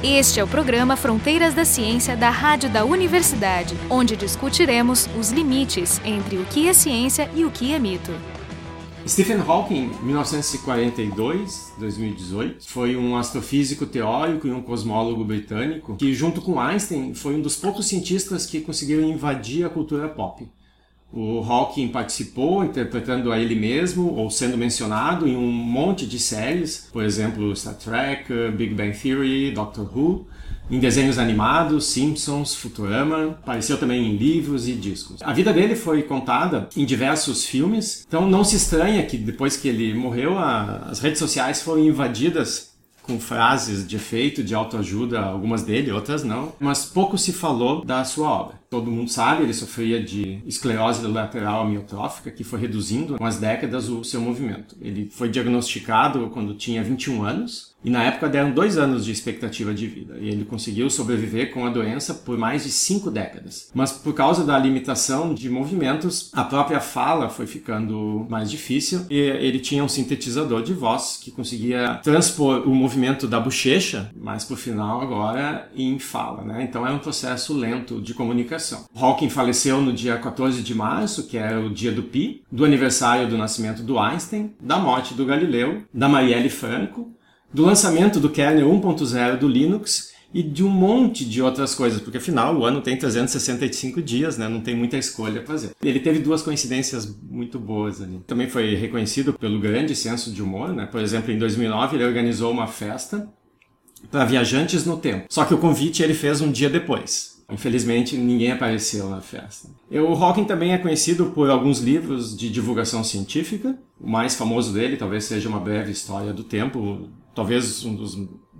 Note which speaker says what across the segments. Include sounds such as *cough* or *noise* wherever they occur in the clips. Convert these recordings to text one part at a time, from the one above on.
Speaker 1: Este é o programa Fronteiras da Ciência da Rádio da Universidade, onde discutiremos os limites entre o que é ciência e o que é mito.
Speaker 2: Stephen Hawking, 1942-2018, foi um astrofísico teórico e um cosmólogo britânico que, junto com Einstein, foi um dos poucos cientistas que conseguiram invadir a cultura pop. O Hawking participou interpretando a ele mesmo ou sendo mencionado em um monte de séries, por exemplo, Star Trek, Big Bang Theory, Doctor Who, em desenhos animados, Simpsons, Futurama, apareceu também em livros e discos. A vida dele foi contada em diversos filmes, então não se estranha que depois que ele morreu, a, as redes sociais foram invadidas com frases de efeito, de autoajuda, algumas dele, outras não, mas pouco se falou da sua obra. Todo mundo sabe, ele sofria de esclerose lateral amiotrófica, que foi reduzindo com as décadas o seu movimento. Ele foi diagnosticado quando tinha 21 anos, e na época deram dois anos de expectativa de vida. E ele conseguiu sobreviver com a doença por mais de cinco décadas. Mas por causa da limitação de movimentos, a própria fala foi ficando mais difícil. E ele tinha um sintetizador de voz que conseguia transpor o movimento da bochecha, mas por final agora em fala. Né? Então é um processo lento de comunicação. Hawking faleceu no dia 14 de março, que era o dia do Pi, do aniversário do nascimento do Einstein, da morte do Galileu, da Marielle Franco do lançamento do kernel 1.0 do Linux e de um monte de outras coisas, porque afinal o ano tem 365 dias, né? não tem muita escolha a fazer. Ele teve duas coincidências muito boas ali. Também foi reconhecido pelo grande senso de humor, né? por exemplo, em 2009 ele organizou uma festa para viajantes no tempo. Só que o convite ele fez um dia depois. Infelizmente, ninguém apareceu na festa. O Hawking também é conhecido por alguns livros de divulgação científica. O mais famoso dele talvez seja Uma Breve História do Tempo, talvez um dos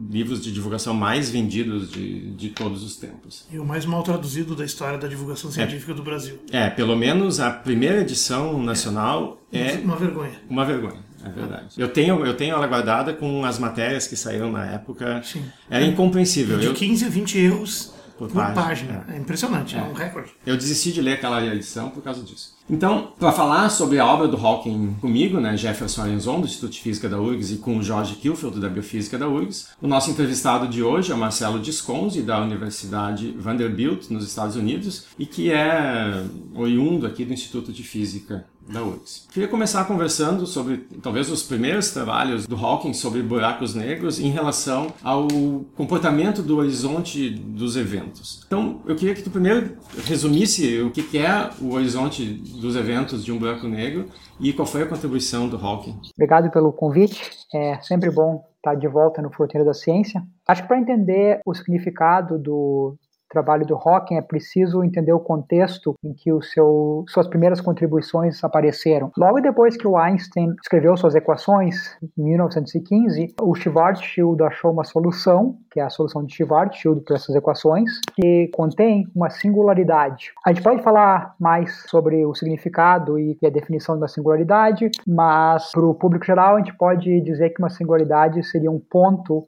Speaker 2: livros de divulgação mais vendidos de, de todos os tempos.
Speaker 3: E o mais mal traduzido da história da divulgação científica
Speaker 2: é,
Speaker 3: do Brasil.
Speaker 2: É, pelo menos a primeira edição nacional é,
Speaker 3: é uma vergonha.
Speaker 2: Uma vergonha. É verdade. Eu tenho, eu tenho ela guardada com as matérias que saíram na época. Sim. Era incompreensível.
Speaker 3: De 15 a 20 erros por, por página. página. É. é. impressionante, é. é um recorde.
Speaker 2: Eu desisti de ler aquela edição por causa disso. Então, para falar sobre a obra do Hawking comigo, né, Jefferson Arenzon, do Instituto de Física da URGS, e com o Jorge Kilfield, da Biofísica da URGS, o nosso entrevistado de hoje é o Marcelo Disconzi, da Universidade Vanderbilt, nos Estados Unidos, e que é oriundo aqui do Instituto de Física da URGS. Queria começar conversando sobre talvez os primeiros trabalhos do Hawking sobre buracos negros em relação ao comportamento do horizonte dos eventos. Então, eu queria que tu primeiro resumisse o que é o horizonte dos eventos de um buraco negro e qual foi a contribuição do Hawking.
Speaker 4: Obrigado pelo convite. É sempre bom estar de volta no Fronteira da Ciência. Acho que para entender o significado do trabalho do Hawking, é preciso entender o contexto em que o seu, suas primeiras contribuições apareceram. Logo depois que o Einstein escreveu suas equações, em 1915, o Schwarzschild achou uma solução, que é a solução de Schwarzschild para essas equações, que contém uma singularidade. A gente pode falar mais sobre o significado e a definição de uma singularidade, mas para o público geral a gente pode dizer que uma singularidade seria um ponto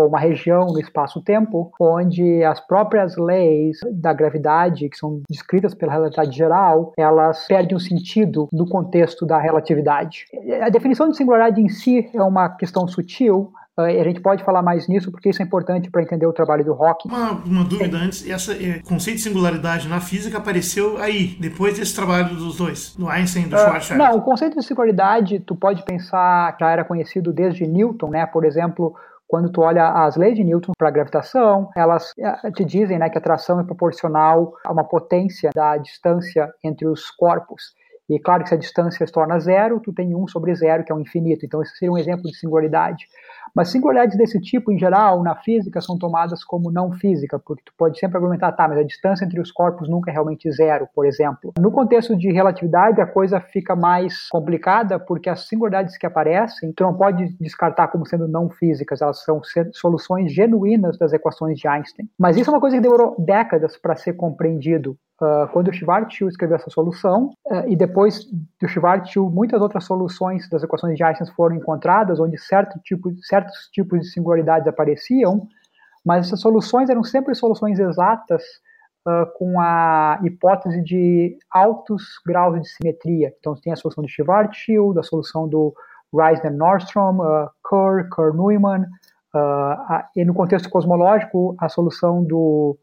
Speaker 4: ou uma região no espaço-tempo onde as próprias leis da gravidade, que são descritas pela relatividade geral, elas perdem o sentido do contexto da relatividade. A definição de singularidade em si é uma questão sutil, a gente pode falar mais nisso porque isso é importante para entender o trabalho do Hawking.
Speaker 3: Uma, uma dúvida é. antes, essa é, conceito de singularidade na física apareceu aí, depois desse trabalho dos dois, do Einstein e do uh, Schwarzschild.
Speaker 4: Não, o conceito de singularidade, tu pode pensar, já era conhecido desde Newton, né? Por exemplo, quando tu olha as leis de Newton para a gravitação, elas eh, te dizem né, que a atração é proporcional a uma potência da distância entre os corpos. E claro que se a distância se torna zero, tu tem 1 sobre zero, que é o infinito. Então esse seria um exemplo de singularidade. Mas singularidades desse tipo, em geral, na física, são tomadas como não física, porque tu pode sempre argumentar, tá, mas a distância entre os corpos nunca é realmente zero, por exemplo. No contexto de relatividade, a coisa fica mais complicada, porque as singularidades que aparecem, tu não pode descartar como sendo não físicas, elas são soluções genuínas das equações de Einstein. Mas isso é uma coisa que demorou décadas para ser compreendido. Uh, quando o Schwarzschild escreveu essa solução, uh, e depois do Schwarzschild, muitas outras soluções das equações de Einstein foram encontradas, onde certo tipo, certos tipos de singularidades apareciam, mas essas soluções eram sempre soluções exatas uh, com a hipótese de altos graus de simetria. Então, tem a solução de Schwarzschild, a solução do Reisner-Nordstrom, Kerr, Kerr-Neumann, Uh, e no contexto cosmológico, a solução do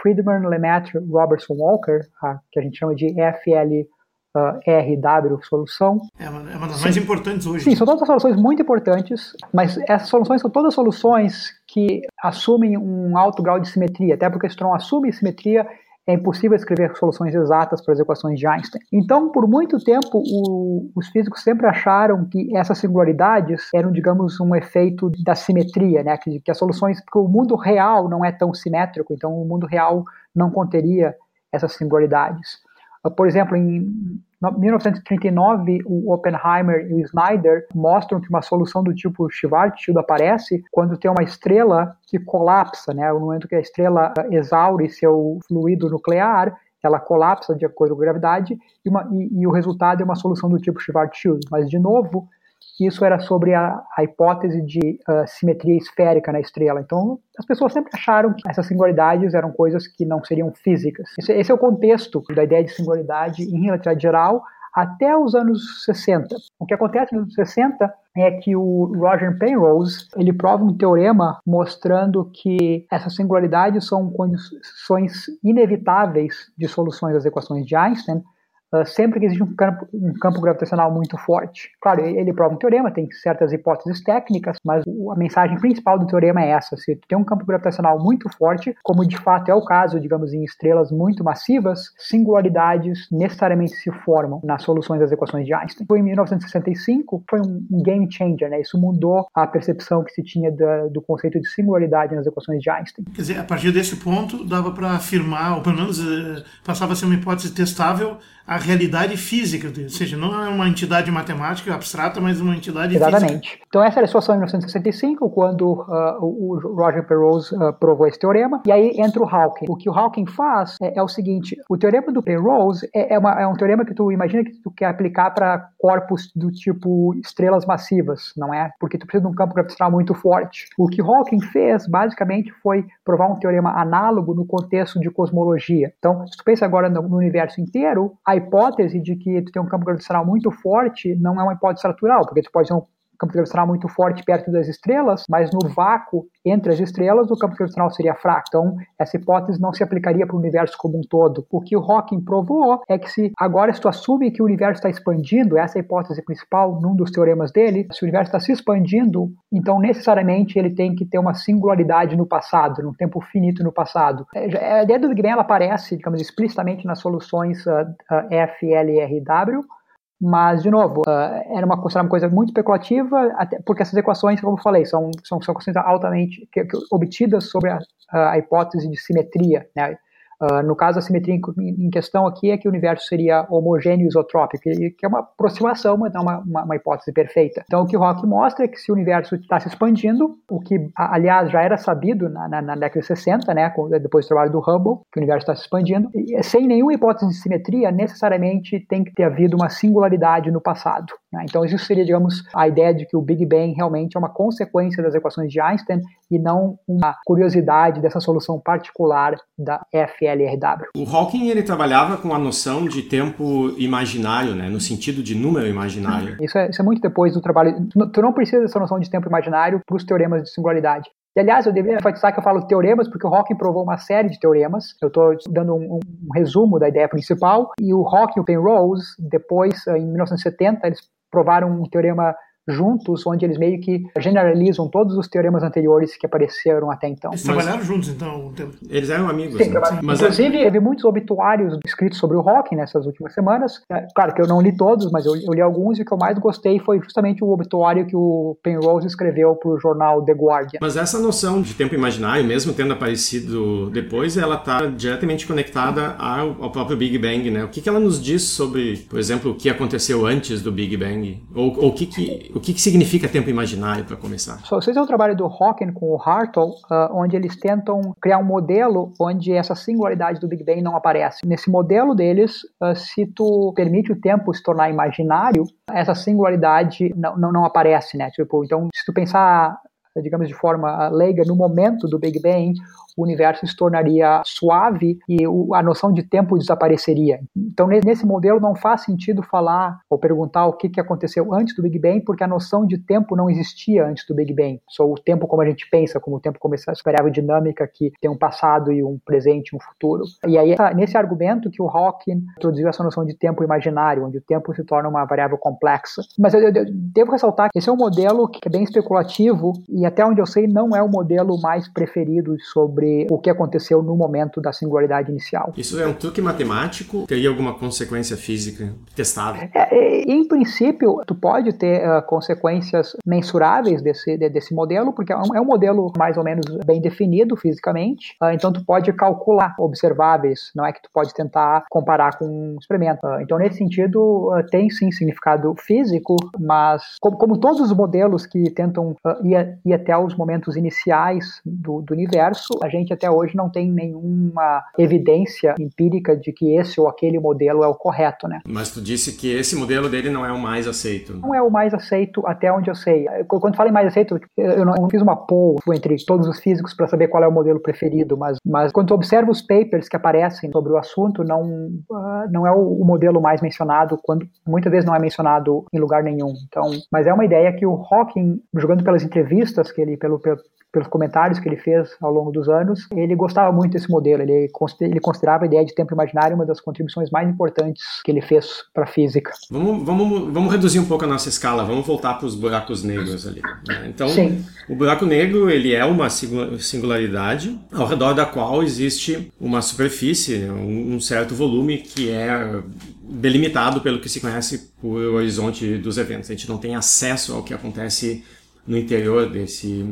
Speaker 4: Friedman, Lemaitre, Robertson, Walker, a, que a gente chama de FLRW solução.
Speaker 3: É uma, é uma das Sim. mais importantes hoje.
Speaker 4: Sim, são todas soluções muito importantes, mas essas soluções são todas soluções que assumem um alto grau de simetria, até porque tu não assume simetria, é impossível escrever soluções exatas para as equações de Einstein. Então, por muito tempo, o, os físicos sempre acharam que essas singularidades eram, digamos, um efeito da simetria, né? que, que as soluções, porque o mundo real não é tão simétrico, então o mundo real não conteria essas singularidades. Por exemplo, em 1939, o Oppenheimer e o Snyder mostram que uma solução do tipo Schwarzschild aparece quando tem uma estrela que colapsa, né? No momento que a estrela exaure seu fluido nuclear, ela colapsa de acordo com a gravidade e, uma, e, e o resultado é uma solução do tipo Schwarzschild. Mas, de novo, isso era sobre a, a hipótese de uh, simetria esférica na estrela. Então, as pessoas sempre acharam que essas singularidades eram coisas que não seriam físicas. Esse, esse é o contexto da ideia de singularidade em relatividade geral até os anos 60. O que acontece nos anos 60 é que o Roger Penrose ele prova um teorema mostrando que essas singularidades são condições inevitáveis de soluções das equações de Einstein Uh, sempre que existe um campo, um campo, gravitacional muito forte. Claro, ele prova um teorema, tem certas hipóteses técnicas, mas a mensagem principal do teorema é essa: se tem um campo gravitacional muito forte, como de fato é o caso, digamos, em estrelas muito massivas, singularidades necessariamente se formam nas soluções das equações de Einstein. Foi em 1965, foi um, game changer, né? Isso mudou a percepção que se tinha da, do conceito de singularidade nas equações de Einstein.
Speaker 3: Quer dizer, a partir desse ponto, dava para afirmar, ou pelo menos uh, passava a ser uma hipótese testável a realidade física, ou seja, não é uma entidade matemática abstrata, mas uma entidade
Speaker 4: Exatamente.
Speaker 3: física.
Speaker 4: Então essa era a situação em 1965, quando uh, o Roger Penrose uh, provou esse teorema, e aí entra o Hawking. O que o Hawking faz é, é o seguinte, o teorema do Penrose é, é, uma, é, um teorema que tu imagina que tu quer aplicar para corpos do tipo estrelas massivas, não é? Porque tu precisa de um campo gravitacional muito forte. O que Hawking fez, basicamente, foi provar um teorema análogo no contexto de cosmologia. Então, se tu pensa agora no, no universo inteiro, hipótese de que tu tem um campo gravitacional muito forte não é uma hipótese natural, porque tu pode ter um campo gravitacional muito forte perto das estrelas, mas no vácuo entre as estrelas o campo gravitacional seria fraco. Então, essa hipótese não se aplicaria para o universo como um todo. O que o Hawking provou é que se agora se tu assume que o universo está expandindo, essa é a hipótese principal num dos teoremas dele, se o universo está se expandindo, então necessariamente ele tem que ter uma singularidade no passado, num tempo finito no passado. É, a ideia do Big Bang ela aparece, digamos, explicitamente nas soluções uh, uh, FLRW, mas, de novo, uh, era uma, uma coisa muito especulativa, até porque essas equações, como eu falei, são, são, são equações altamente que, que, obtidas sobre a, a, hipótese de simetria. Né? Uh, no caso, a simetria em, questão aqui é que o universo seria homogêneo isotrópico, que, é uma aproximação, mas não uma, uma, uma, hipótese perfeita. Então, o que Rock mostra é que se o universo está se expandindo, o que, aliás, já era sabido na, na, na década de 60, né, depois do trabalho do Hubble, que o universo está se expandindo, e, sem nenhuma hipótese de simetria, necessariamente tem que ter havido uma singularidade no passado. Né? Então, isso seria, digamos, a ideia de que o Big Bang realmente é uma consequência das equações de Einstein e não uma curiosidade dessa solução particular da FE LRW.
Speaker 2: O Hawking ele trabalhava com a noção de tempo imaginário, né, no sentido de número imaginário.
Speaker 4: Isso é, isso é muito depois do trabalho. Tu não precisa dessa noção de tempo imaginário para os teoremas de singularidade. E, aliás, eu deveria enfatizar que eu falo teoremas porque o Hawking provou uma série de teoremas. Eu estou dando um, um, um, resumo da ideia principal. E o Hawking e o Penrose, depois, em 1970, eles provaram um teorema juntos, onde eles meio que generalizam todos os teoremas anteriores que apareceram até então.
Speaker 3: Eles trabalharam juntos, então?
Speaker 2: Eles eram amigos.
Speaker 4: Sim, né? Mas é- Inclusive, é... teve muitos obituários escritos sobre o rock nessas últimas semanas. É, claro que eu não li todos, mas eu, eu, li alguns e o que eu mais gostei foi justamente o obituário que o Penrose escreveu para o jornal The Guardian.
Speaker 2: Mas essa noção de tempo imaginário, mesmo tendo aparecido depois, ela está diretamente conectada ao, ao, próprio Big Bang, né? O que, que ela nos diz sobre, por exemplo, o que aconteceu antes do Big Bang? Ou, ou o que, que o que, que significa tempo imaginário, para começar?
Speaker 4: So, vocês é o trabalho do Hawking com o Hartle, uh, onde eles tentam criar um modelo onde essa singularidade do Big Bang não aparece. Nesse modelo deles, uh, se tu permite o tempo se tornar imaginário, essa singularidade não, não, não aparece, né? Tipo, então, se tu pensar digamos de forma leiga, no momento do Big Bang, o universo se tornaria suave e a noção de tempo desapareceria. Então, nesse modelo, não faz sentido falar ou perguntar o que aconteceu antes do Big Bang, porque a noção de tempo não existia antes do Big Bang. Só o tempo como a gente pensa, como o tempo como essa variável dinâmica que tem um passado e um presente e um futuro. E aí, nesse argumento que o Hawking introduziu essa noção de tempo imaginário, onde o tempo se torna uma variável complexa. Mas eu, eu devo ressaltar que esse é um modelo que é bem especulativo e até onde eu sei não é o modelo mais preferido sobre o que aconteceu no momento da singularidade inicial.
Speaker 2: Isso é um truque matemático? Teria alguma consequência física testada?
Speaker 4: É, é, em princípio, tu pode ter uh, consequências mensuráveis desse, de, desse modelo, porque é um, é um, modelo mais ou menos bem definido fisicamente, uh, então tu pode calcular observáveis, não é que tu pode tentar comparar com um experimento. Uh, então, nesse sentido, tem sim significado físico, mas como, como todos os modelos que tentam ir, até os momentos iniciais do, do universo, a gente até hoje não tem nenhuma evidência empírica de que esse ou aquele modelo é o correto, né?
Speaker 2: Mas tu disse que esse modelo dele não é o mais aceito.
Speaker 4: Não é o mais aceito até onde eu sei. Quando falo em mais aceito, eu não, fiz uma poll entre todos os físicos para saber qual é o modelo preferido, mas, mas quando tu observa os papers que aparecem sobre o assunto, não, uh, não é o, o, modelo mais mencionado, quando muitas vezes não é mencionado em lugar nenhum. Então, mas é uma ideia que o Hawking, jogando pelas entrevistas que ele, pelo, pelo pelos comentários que ele fez ao longo dos anos, ele gostava muito desse modelo. Ele, ele considerava a ideia de tempo imaginário uma das contribuições mais importantes que ele fez para a física.
Speaker 2: Vamos, vamos, vamos reduzir um pouco a nossa escala, vamos voltar para os buracos negros ali. Né? Então, Sim. o buraco negro ele é uma singularidade ao redor da qual existe uma superfície, um certo volume que é delimitado pelo que se conhece por horizonte dos eventos. A gente não tem acesso ao que acontece no interior desse,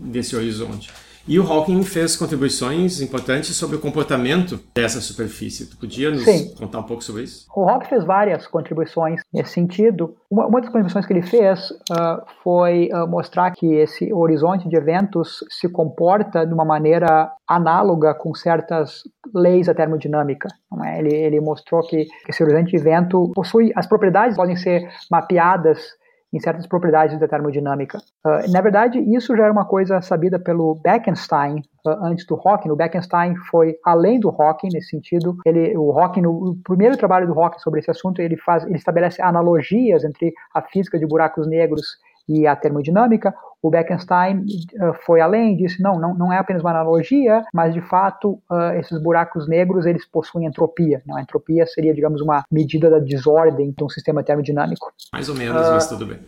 Speaker 2: desse horizonte. E o Hawking fez contribuições importantes sobre o comportamento dessa superfície. Tu podia nos Sim. contar um pouco sobre isso?
Speaker 4: O Hawking fez várias contribuições nesse sentido. Uma, uma das contribuições que ele fez uh, foi uh, mostrar que esse horizonte de eventos se comporta de uma maneira análoga com certas leis da termodinâmica. É? Ele, ele mostrou que esse horizonte de evento possui as propriedades podem ser mapeadas em certas propriedades da termodinâmica. Uh, na verdade, isso já era uma coisa sabida pelo Bekenstein uh, antes do Hawking. O Bekenstein foi além do Hawking nesse sentido. Ele, o Hawking, no, o primeiro trabalho do Hawking sobre esse assunto, ele faz, ele estabelece analogias entre a física de buracos negros e a termodinâmica, o Bekenstein uh, foi além, disse não, não, não é apenas uma analogia, mas de fato uh, esses buracos negros eles possuem entropia. Não? A entropia seria, digamos, uma medida da desordem de um sistema termodinâmico.
Speaker 2: Mais ou menos, uh, mas tudo bem.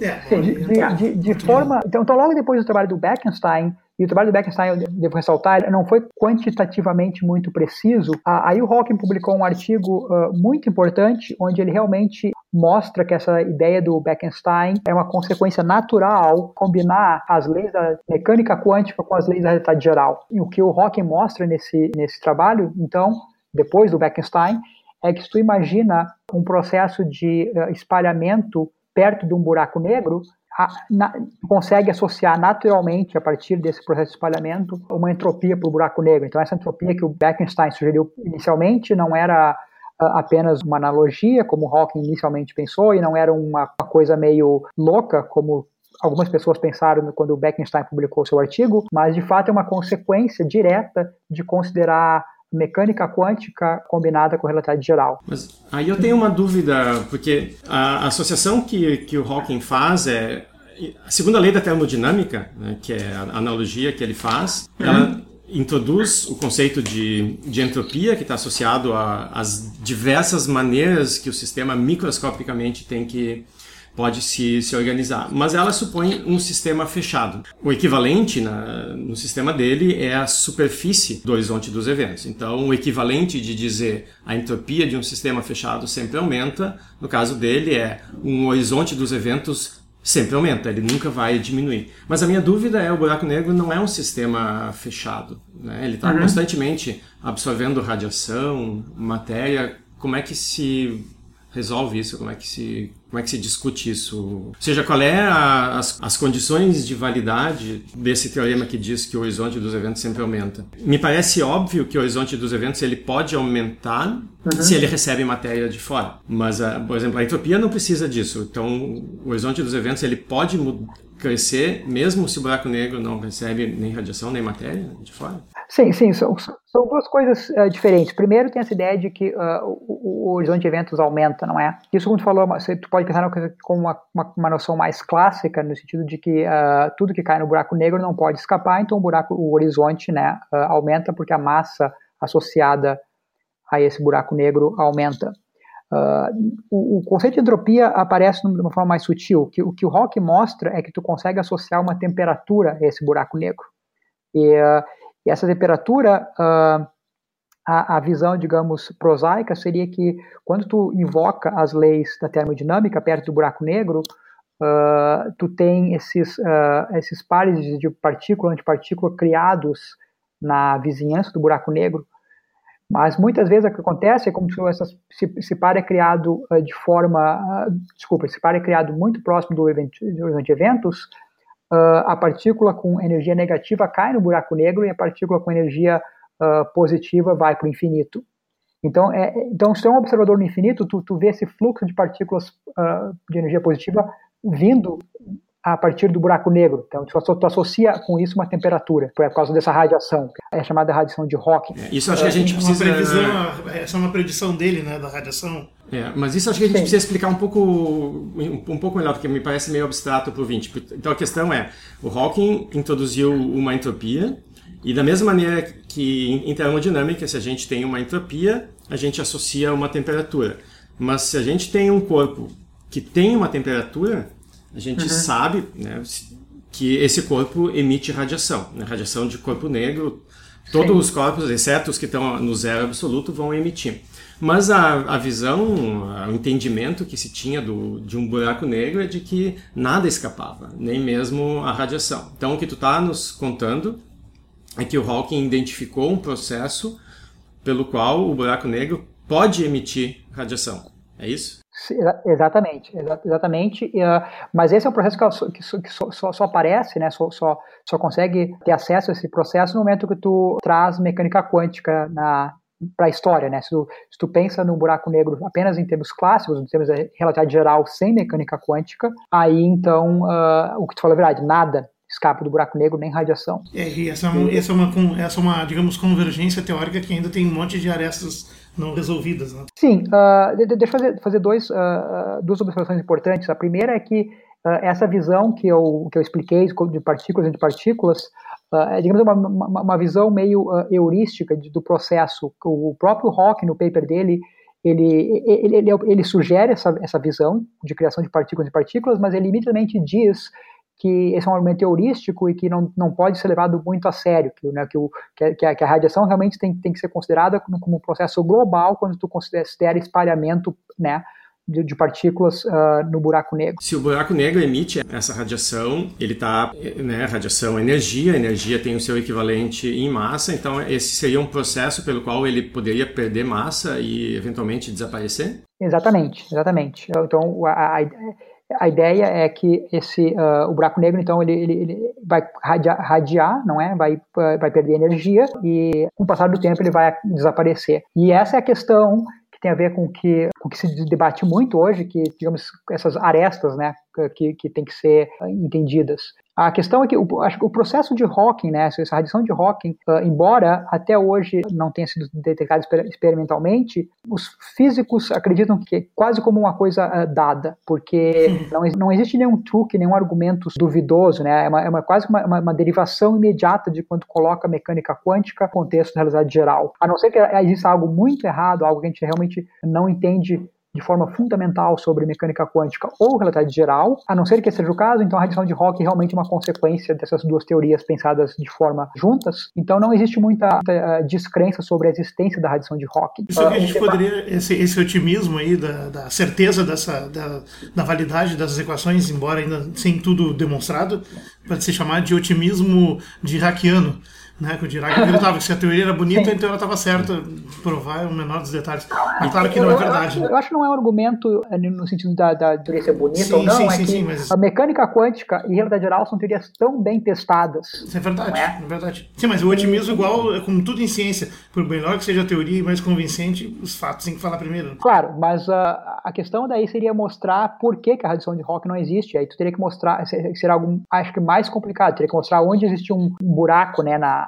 Speaker 4: É, sim, de, de, de, de forma, então, então, logo depois do trabalho do Bekenstein, e o trabalho do Bekenstein, eu devo ressaltar, não foi quantitativamente muito preciso. Aí o Hawking publicou um artigo uh, muito importante, onde ele realmente mostra que essa ideia do Bekenstein é uma consequência natural combinar as leis da mecânica quântica com as leis da realidade geral. E o que o Hawking mostra nesse, nesse trabalho, então, depois do Bekenstein, é que se tu imagina um processo de uh, espalhamento perto de um buraco negro, a, na, consegue associar naturalmente, a partir desse processo de espalhamento, uma entropia para o buraco negro. Então, essa entropia que o Bekenstein sugeriu inicialmente não era apenas uma analogia, como Hawking inicialmente pensou, e não era uma coisa meio louca, como algumas pessoas pensaram quando o Bekenstein publicou seu artigo, mas de fato é uma consequência direta de considerar mecânica quântica combinada com relatividade geral.
Speaker 2: Mas aí eu tenho uma dúvida, porque a associação que, que o Hawking faz é a segunda lei da termodinâmica, né, que é a analogia que ele faz, uhum. ela introduz o conceito de, de entropia, que está associado às diversas maneiras que o sistema microscopicamente tem que pode se, se organizar. Mas ela supõe um sistema fechado. O equivalente na, no sistema dele é a superfície do horizonte dos eventos. Então, o equivalente de dizer a entropia de um sistema fechado sempre aumenta, no caso dele, é um horizonte dos eventos sempre aumenta, ele nunca vai diminuir. Mas a minha dúvida é o buraco negro não é um sistema fechado. Né? Ele está uhum. constantemente absorvendo radiação, matéria. Como é que se resolve isso? Como é que se como é que se discute isso? Ou seja, qual é a, as, as condições de validade desse teorema que diz que o horizonte dos eventos sempre aumenta? Me parece óbvio que o horizonte dos eventos ele pode aumentar uhum. se ele recebe matéria de fora. Mas, a, por exemplo, a entropia não precisa disso. Então, o horizonte dos eventos ele pode crescer, mesmo se o buraco negro não recebe nem radiação nem matéria de fora?
Speaker 4: Sim, sim, são, são duas coisas uh, diferentes. Primeiro, tem essa ideia de que uh, o, o, horizonte de eventos aumenta, não é? Isso, como tu falou, você, tu pode pensar como uma, uma, uma, noção mais clássica, no sentido de que uh, tudo que cai no buraco negro não pode escapar, então o buraco, o horizonte, né, aumenta porque a massa associada a esse buraco negro aumenta. o, o, conceito de entropia aparece de uma forma mais sutil. Que, o que o Rock mostra é que tu consegue associar uma temperatura a esse buraco negro. E e essa temperatura, uh, a, a, visão, digamos, prosaica seria que quando tu invoca as leis da termodinâmica perto do buraco negro, uh, tu tem esses, uh, esses pares de partícula antipartícula criados na vizinhança do buraco negro, mas muitas vezes o que acontece é como se essas, se, esse par é criado de forma, desculpa, esse par é criado muito próximo do evento, de eventos, uh, a partícula com energia negativa cai no buraco negro e a partícula com energia uh, positiva vai para o infinito. Então, é, então, se tu é um observador no infinito, tu, tu vê esse fluxo de partículas uh, de energia positiva vindo a partir do buraco negro. Então, tu, tu, associa com isso uma temperatura, por causa dessa radiação. É chamada radiação de Hawking.
Speaker 2: É, isso acho que a gente precisa...
Speaker 3: Previsão, essa é uma predição dele, né, da radiação.
Speaker 2: É, mas isso acho que a gente Sim. precisa explicar um pouco, um pouco melhor, porque me parece meio abstrato para o 20. Então a questão é, o Hawking introduziu uma entropia, e da mesma maneira que em termodinâmica, se a gente tem uma entropia, a gente associa uma temperatura. Mas se a gente tem um corpo que tem uma temperatura, a gente uhum. sabe né, que esse corpo emite radiação, né, radiação de corpo negro. Todos Sim. os corpos, exceto os que estão no zero absoluto, vão emitir. Mas a, a visão, o entendimento que se tinha do, de um buraco negro é de que nada escapava, nem mesmo a radiação. Então o que tu está nos contando é que o Hawking identificou um processo pelo qual o buraco negro pode emitir radiação. É isso?
Speaker 4: Exatamente, exatamente. Uh, mas esse é um processo que só, só, só, aparece, né? Só, só, só consegue ter acesso a esse processo no momento que tu traz mecânica quântica na, para a história, né? Se tu, se tu, pensa no buraco negro apenas em termos clássicos, em termos de relatividade geral, sem mecânica quântica, aí então uh, o que tu falou é verdade, nada escapa do buraco negro nem radiação.
Speaker 3: É, e essa é uma, essa é uma, essa é uma digamos, convergência teórica que ainda tem um monte de arestas não resolvidas. Né?
Speaker 4: Sim, uh, deixa eu fazer, fazer dois, uh, duas observações importantes. A primeira é que essa visão que eu, que eu expliquei de partículas entre partículas uh, digamos, uma, uma, uma visão meio uh, heurística de, do processo. O próprio Hawking, no paper dele, ele, ele, ele, ele, sugere essa, essa visão de criação de partículas e partículas, mas ele imediatamente diz que esse é um argumento heurístico e que não, não pode ser levado muito a sério, que, né, que, o, que, a, que a radiação realmente tem, tem que ser considerada como, como um processo global quando tu considera espalhamento né, de, de partículas uh, no buraco negro.
Speaker 2: Se o buraco negro emite essa radiação, ele está, né, radiação é energia, a energia tem o seu equivalente em massa, então esse seria um processo pelo qual ele poderia perder massa e eventualmente desaparecer?
Speaker 4: Exatamente, exatamente. Então a, a, a ideia é que esse uh, o buraco negro então ele, ele, ele vai radiar, radiar, não é vai vai perder energia e com o passar do tempo ele vai desaparecer e essa é a questão que tem a ver com que, o que se debate muito hoje, que, digamos, essas arestas, né, que, que tem que ser entendidas. A questão é que o, acho que o processo de Hawking, né, essa radiação de Hawking, uh, embora até hoje não tenha sido detectado experimentalmente, os físicos acreditam que é quase como uma coisa uh, dada, porque não, não existe nenhum truque, nenhum argumento duvidoso, né, é, uma, é uma quase uma, uma, uma, derivação imediata de quando coloca mecânica quântica no contexto da realidade geral. A não ser que exista algo muito errado, algo que a gente realmente não entende de forma fundamental sobre mecânica quântica ou relatividade geral, a não ser que esse seja o caso, então a radiação de Hawking é realmente uma consequência dessas duas teorias pensadas de forma juntas, então não existe muita, muita uh, descrença sobre a existência da radiação de Hawking.
Speaker 3: Isso uh, que a gente poderia, esse, esse otimismo aí da, da certeza dessa, da, da validade das equações, embora ainda sem tudo demonstrado, pode ser chamado de otimismo de hackiano né? Que o Dirac *laughs* acreditava que se a teoria era bonita, então ela estava certa, provar o menor dos detalhes. Mas claro que não é verdade.
Speaker 4: Eu, eu acho que não é um argumento eh, no sentido da, da teoria ser bonita sim, ou não,
Speaker 3: sim,
Speaker 4: é
Speaker 3: sim,
Speaker 4: que
Speaker 3: sim, mas...
Speaker 4: a mecânica quântica e realidade geral são teorias tão bem testadas.
Speaker 3: Isso é verdade, é? é? verdade. Sim, mas o otimismo igual, é como tudo em ciência, por melhor que seja a teoria e mais convincente, os fatos têm que falar primeiro.
Speaker 4: Claro, mas uh, a questão daí seria mostrar por que, que a radiação de Hawking não existe. Aí tu teria que mostrar, seria algo, acho que mais complicado, teria que mostrar onde existe um buraco, né, na,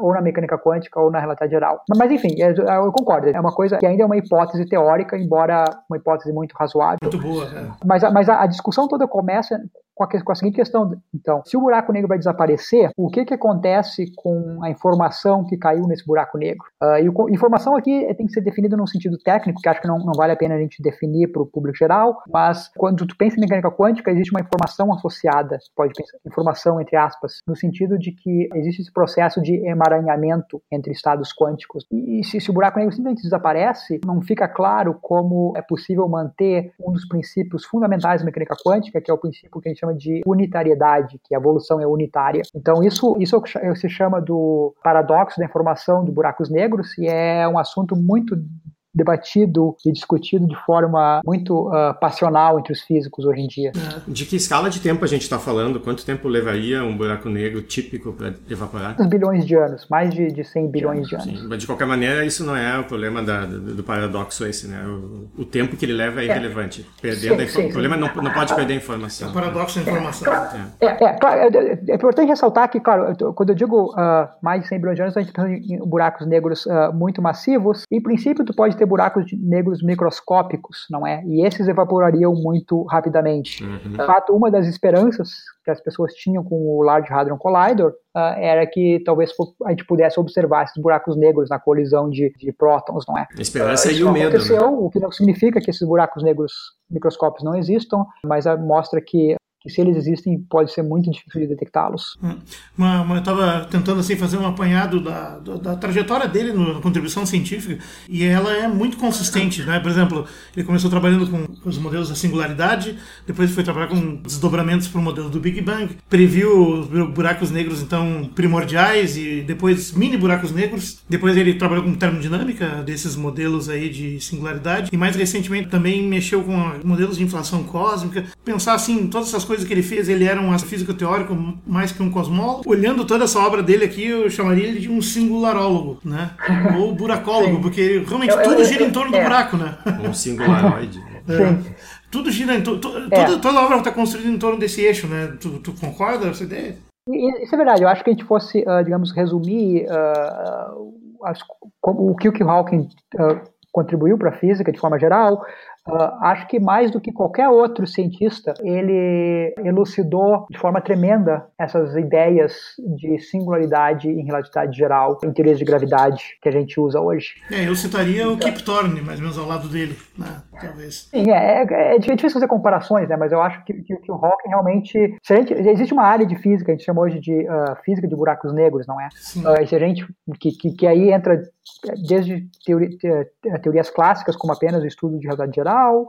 Speaker 4: ou na mecânica quântica ou na relatividade geral. Mas enfim, é, eu concordo, é uma coisa que ainda é uma hipótese teórica, embora uma hipótese muito razoável.
Speaker 3: Muito boa. É.
Speaker 4: Mas, mas a, a, discussão toda começa com a, com a, seguinte questão, então, se o buraco negro vai desaparecer, o que que acontece com a informação que caiu nesse buraco negro? Uh, e o, informação aqui tem que ser definida num sentido técnico, que acho que não, não vale a pena a gente definir para o público geral, mas quando tu pensa em mecânica quântica, existe uma informação associada, pode pensar, informação entre aspas, no sentido de que existe esse processo de emaranhamento entre estados quânticos. E, e se, se o buraco negro simplesmente desaparece, não fica claro como é possível manter um dos princípios fundamentais da mecânica quântica, que é o princípio que a gente chama de unitariedade, que a evolução é unitária. Então isso, isso se chama do paradoxo da informação de buracos negros e é um assunto muito debatido e discutido de forma muito uh, passional entre os físicos hoje em dia.
Speaker 2: É. De que escala de tempo a gente está falando? Quanto tempo levaria um buraco negro típico para evaporar?
Speaker 4: Uns bilhões de anos, mais de, de 100 bilhões de anos. Sim,
Speaker 2: mas de qualquer maneira, isso não é o problema da, do, do, paradoxo esse, né? O, o, tempo que ele leva é, é. irrelevante. Perdendo sim, sim, o problema é não, não pode perder a informação.
Speaker 3: É o paradoxo da informação.
Speaker 4: É, é, é, claro, é, é, importante ressaltar que, claro, quando eu digo uh, mais de 100 bilhões de anos, a gente está pensando em buracos negros uh, muito massivos. Em princípio, tu pode ter buracos negros microscópicos, não é? E esses evaporariam muito rapidamente. Uhum. De fato, uma das esperanças que as pessoas tinham com o Large Hadron Collider uh, era que talvez a gente pudesse observar esses buracos negros na colisão de, de prótons, não é?
Speaker 2: A esperança uh, e o medo. Né? Aconteceu,
Speaker 4: O que não significa que esses buracos negros microscópicos não existam, mas mostra que que se eles existem pode ser muito difícil de detectá-los.
Speaker 3: Hum. eu estava tentando assim fazer um apanhado da, da, da trajetória dele no, na contribuição científica e ela é muito consistente, né? Por exemplo, ele começou trabalhando com os modelos da singularidade, depois foi trabalhar com desdobramentos para o modelo do Big Bang, previu os buracos negros então primordiais e depois mini buracos negros. Depois ele trabalhou com termodinâmica desses modelos aí de singularidade e mais recentemente também mexeu com modelos de inflação cósmica. Pensar assim, todas essas coisas que ele fez, ele era um físico teórico mais que um cosmólogo. Olhando toda essa obra dele aqui, eu chamaria ele de um singularólogo, né? *laughs* Ou buracólogo, porque realmente eu, tudo eu, gira eu, em torno é. do buraco, né?
Speaker 2: Um singularoide. *laughs*
Speaker 3: É. Tudo gira em torno. É. Toda, toda obra está construída em torno desse eixo, né? Tu, tu concorda com essa ideia?
Speaker 4: Isso é verdade. Eu acho que a gente fosse, uh, digamos, resumir uh, as, o que o Hawking uh, contribuiu para a física de forma geral, Uh, acho que mais do que qualquer outro cientista, ele elucidou de forma tremenda essas ideias de singularidade em relatividade geral, em teorias de gravidade que a gente usa hoje.
Speaker 3: É, eu citaria o Kip Thorne, mais ou menos ao lado dele, né? Talvez.
Speaker 4: Sim, é, é, é, difícil fazer comparações, né? mas eu acho que, que, que o Hawking realmente. Se gente, existe uma área de física, a gente chama hoje de uh, física de buracos negros, não é? Uh, se a gente, que, que, que aí entra desde teori, teorias clássicas, como apenas o estudo de realidade geral,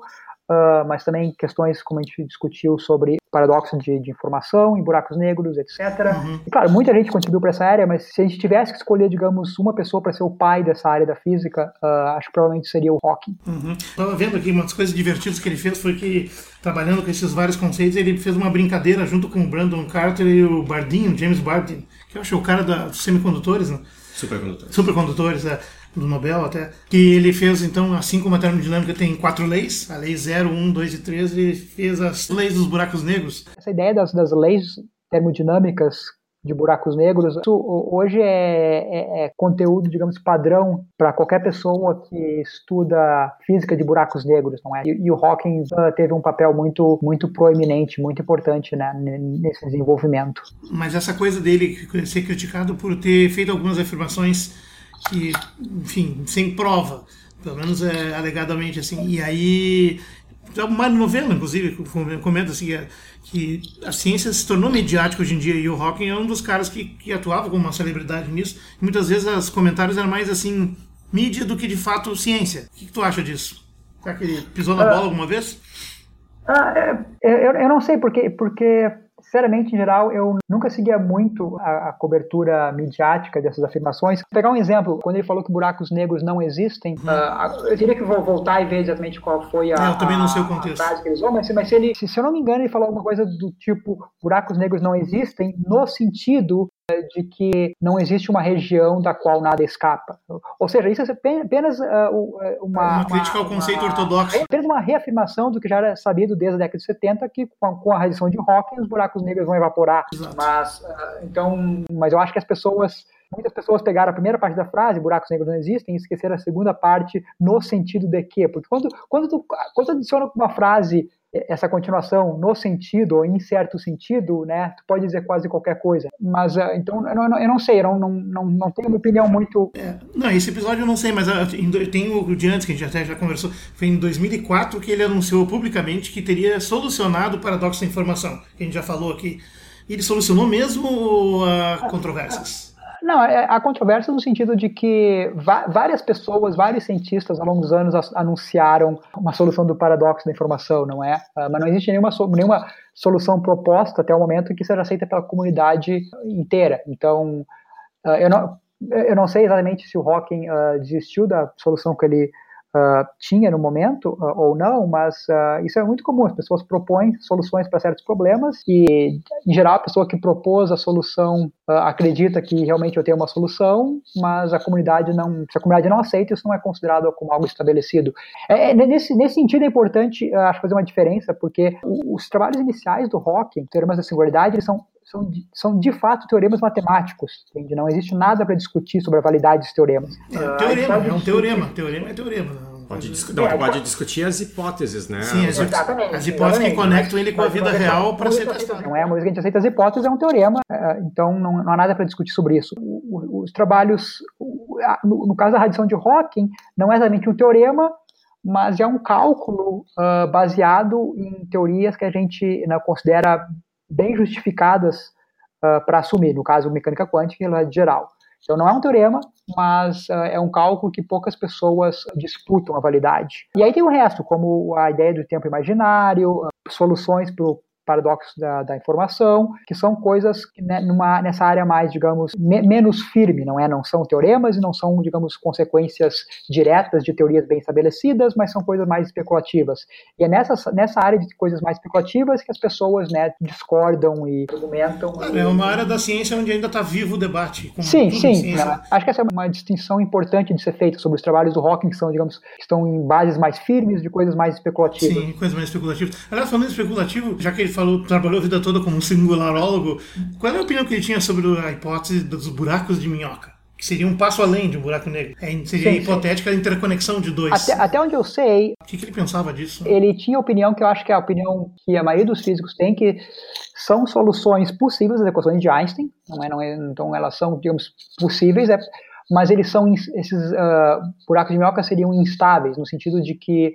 Speaker 4: uh, mas também questões como a gente discutiu sobre paradoxo de, de informação em buracos negros, etc. Uhum. E, claro, muita gente contribuiu para essa área, mas se a gente tivesse que escolher, digamos, uma pessoa para ser o pai dessa área da física, uh, acho que provavelmente seria o Hawking.
Speaker 3: Uhum. Estava vendo aqui umas coisas divertidas que ele fez foi que, trabalhando com esses vários conceitos, ele fez uma brincadeira junto com o Brandon Carter e o Bardeen, James Bardeen, que eu acho o cara da, dos semicondutores, né?
Speaker 2: Supercondutores.
Speaker 3: Supercondutores, é do Nobel até, que ele fez, então, assim como a termodinâmica tem quatro leis, a lei 0, 1, 2 e 3, ele fez as leis dos buracos negros.
Speaker 4: Essa ideia das, das leis termodinâmicas de buracos negros, isso hoje é, é, é conteúdo, digamos, padrão para qualquer pessoa que estuda física de buracos negros, não é? E, e o Hawking uh, teve um papel muito, muito proeminente, muito importante né, nesse desenvolvimento.
Speaker 3: Mas essa coisa dele ser criticado por ter feito algumas afirmações que, enfim, sem prova, pelo menos é, alegadamente assim. E aí, o Mário Novelo, inclusive, comenta assim, que a ciência se tornou mediática hoje em dia e o Hawking é um dos caras que, que atuava como uma celebridade nisso. E muitas vezes os comentários eram mais assim, mídia do que de fato ciência. O que, que tu acha disso? Será que ele pisou na ah. bola alguma vez?
Speaker 4: Ah, é, eu, eu não sei porque, porque sinceramente, em geral, eu nunca seguia muito a, a, cobertura midiática dessas afirmações. Vou pegar um exemplo, quando ele falou que buracos negros não existem, uh, eu teria que voltar e ver exatamente qual foi a,
Speaker 3: é, eu também não sei o contexto.
Speaker 4: frase que eles usam, mas, mas se, ele, se, se eu não me engano, ele falou alguma coisa do tipo buracos negros não existem no sentido de que não existe uma região da qual nada escapa. Ou seja, isso é apenas uh, uma,
Speaker 3: uma crítica ao conceito uma, ortodoxo.
Speaker 4: É apenas uma reafirmação do que já era sabido desde a década de 70, que com a, com a radiação de Hawking os buracos negros vão evaporar. Exato. Mas, uh, então, mas eu acho que as pessoas Muitas pessoas pegaram a primeira parte da frase, buracos negros não existem, e esqueceram a segunda parte no sentido de quê? Porque quando, quando, tu, quando tu adiciona uma frase essa continuação no sentido ou em certo sentido, né, tu pode dizer quase qualquer coisa. Mas, uh, então, eu não, eu não sei, eu não, não, não, tenho uma opinião muito...
Speaker 3: É, não, esse episódio eu não sei, mas uh, tem o de antes, que a gente até já conversou, foi em 2004 que ele anunciou publicamente que teria solucionado o paradoxo da informação, que a gente já falou aqui. E ele solucionou mesmo uh, controvérsias?
Speaker 4: Não, é, há controvérsia no sentido de que várias pessoas, vários cientistas ao longo dos anos anunciaram uma solução do paradoxo da informação, não é? Ah, mas não existe nenhuma, nenhuma solução proposta até o momento que seja aceita pela comunidade inteira. Então, ah, eu não, eu não sei exatamente se o Hawking uh, desistiu da solução que ele uh, tinha no momento uh, ou não, mas uh, isso é muito comum. As pessoas propõem soluções para certos problemas e, em geral, a pessoa que propôs a solução acredita que realmente eu tenho uma solução, mas a comunidade não, se a comunidade não aceita, isso não é considerado como algo estabelecido. É, é nesse, nesse sentido é importante, acho, fazer uma diferença, porque os trabalhos iniciais do Hawking, teoremas da singularidade, eles são são de, são de fato teoremas matemáticos, entende? Não existe nada para discutir sobre a validade dos teoremas.
Speaker 3: É, teorema, é um teorema. Teorema é teorema.
Speaker 2: Pode, dis não, pode discutir as hipóteses, né?
Speaker 3: Sim, as, exatamente, as hipóteses exatamente. que conectam ele com a vida real para ser testado.
Speaker 4: Não é a música que a gente aceita as hipóteses, é um teorema, é, então não, não há nada para discutir sobre isso. Os trabalhos, no caso da radiação de Hawking, não é exatamente um teorema, mas é um cálculo uh, baseado em teorias que a gente né, considera bem justificadas uh, para assumir, no caso, mecânica quântica e relatividade geral. Então, não é um teorema, mas uh, é um cálculo que poucas pessoas disputam a validade. E aí tem o resto, como a ideia do tempo imaginário, uh, soluções para o paradoxos da, da informação, que são coisas que, né, numa, nessa área mais, digamos, me, menos firme, não é? Não são teoremas e não são, digamos, consequências diretas de teorias bem estabelecidas, mas são coisas mais especulativas. E é nessa, nessa área de coisas mais especulativas que as pessoas, né, discordam e argumentam.
Speaker 3: É uma área da ciência onde ainda está vivo o debate.
Speaker 4: sim, sim. Né? Acho que essa é uma distinção importante de ser feita sobre os trabalhos do Hawking, que são, digamos, que estão em bases mais firmes de coisas mais especulativas.
Speaker 3: Sim, coisas mais especulativas. Aliás, falando em especulativo, já que ele falou, trabalhou a vida toda como um singularólogo. Qual é a opinião que ele tinha sobre a hipótese dos buracos de minhoca? Que seria um passo além de um buraco negro. É, seria sim, hipotética sim. a interconexão de dois.
Speaker 4: Até, até onde eu sei.
Speaker 3: O que, que, ele pensava disso?
Speaker 4: Ele tinha a opinião que eu acho que é a opinião que a maioria dos físicos tem, que são soluções possíveis das equações de Einstein. Não é, não é, então elas são, digamos, possíveis, é, mas eles são esses uh, buracos de minhoca seriam instáveis no sentido de que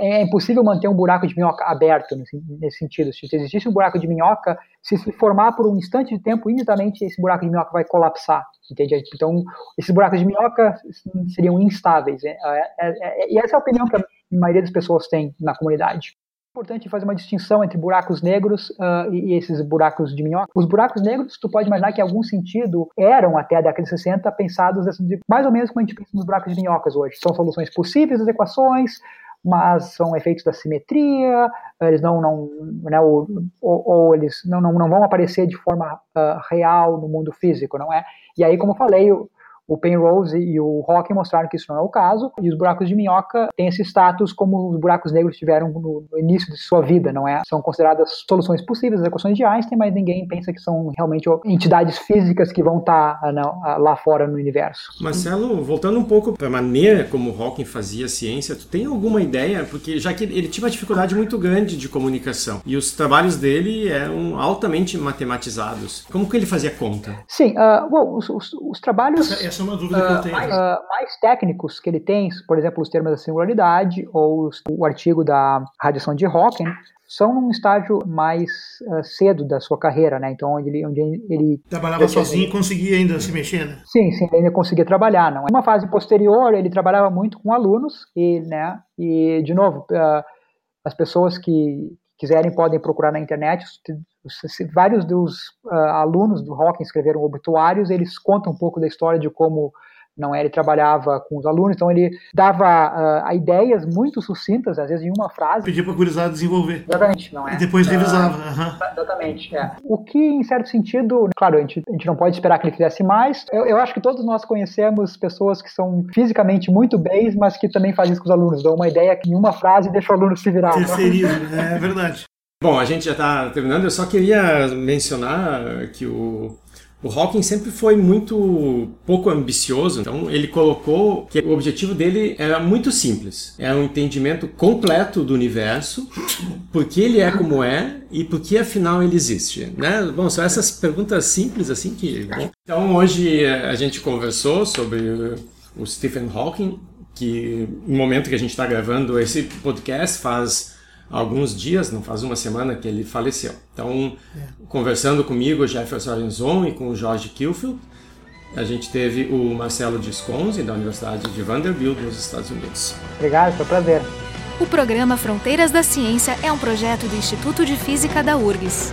Speaker 4: é impossível manter um buraco de minhoca aberto nesse, sentido. Se existisse um buraco de minhoca, se se formar por um instante de tempo, imediatamente esse buraco de minhoca vai colapsar, entende? Então, esses buracos de minhoca seriam instáveis. É, é, é, e essa é a opinião que a maioria das pessoas tem na comunidade. É importante fazer uma distinção entre buracos negros uh, e, esses buracos de minhoca. Os buracos negros, tu pode imaginar que em algum sentido eram até a década de 60 pensados mais ou menos como a gente pensa nos buracos de minhocas hoje. São soluções possíveis das equações, mas são efeitos da simetria, eles não, não né, ou, ou, ou, eles não, não, não vão aparecer de forma uh, real no mundo físico, não é? E aí, como eu falei, o Penrose e o Hawking mostraram que isso não é o caso, e os buracos de minhoca têm esse status como os buracos negros tiveram no, início de sua vida, não é? São consideradas soluções possíveis das equações de Einstein, mas ninguém pensa que são realmente entidades físicas que vão estar tá, não, lá fora no universo.
Speaker 2: Marcelo, voltando um pouco para a maneira como o Hawking fazia ciência, tu tem alguma ideia? Porque já que ele tinha uma dificuldade muito grande de comunicação, e os trabalhos dele eram altamente matematizados. Como que ele fazia conta?
Speaker 4: Sim, uh, bom, os, os, os trabalhos...
Speaker 3: Essa essa é uma dúvida uh, que eu tenho.
Speaker 4: Mais, uh, mais, técnicos que ele tem, por exemplo, os termos da singularidade ou os, o artigo da radiação de Hawking, são num estágio mais uh, cedo da sua carreira, né? Então, onde ele, onde ele
Speaker 3: trabalhava sozinho e conseguia ainda se mexer, né?
Speaker 4: Sim, sim, ele ainda conseguia trabalhar, não. É uma fase posterior, ele trabalhava muito com alunos e, né? E de novo, uh, as pessoas que quiserem podem procurar na internet. Vários dos uh, alunos do Hawking escreveram obituários, eles contam um pouco da história de como não é? Ele trabalhava com os alunos, então ele dava uh, ideias muito sucintas, às vezes em uma frase.
Speaker 3: Pedia para a gurizada desenvolver.
Speaker 4: Exatamente, não é?
Speaker 3: E depois uh, revisava.
Speaker 4: Exatamente, é. O que, em certo sentido, claro, a gente, a gente não pode esperar que ele fizesse mais. Eu, eu acho que todos nós conhecemos pessoas que são fisicamente muito bem, mas que também fazem isso com os alunos, dão uma ideia que em uma frase deixa o aluno se virar.
Speaker 3: Terceiriza, é verdade.
Speaker 2: Bom, a gente já está terminando. Eu só queria mencionar que o o Hawking sempre foi muito pouco ambicioso, então ele colocou que o objetivo dele era muito simples. Era um entendimento completo do universo, por que ele é como é e por que afinal ele existe. Né? Bom, são essas perguntas simples assim que... Bom. Então hoje a gente conversou sobre o Stephen Hawking, que no momento que a gente está gravando esse podcast faz alguns dias, não faz uma semana que ele faleceu. Então, é. conversando comigo, Jefferson Arenzon e com o Jorge Kilfield, a gente teve o Marcelo Disconzi, da Universidade de Vanderbilt, nos Estados Unidos.
Speaker 4: Obrigado, foi um prazer.
Speaker 1: O programa Fronteiras da Ciência é um projeto do Instituto de Física da URGS.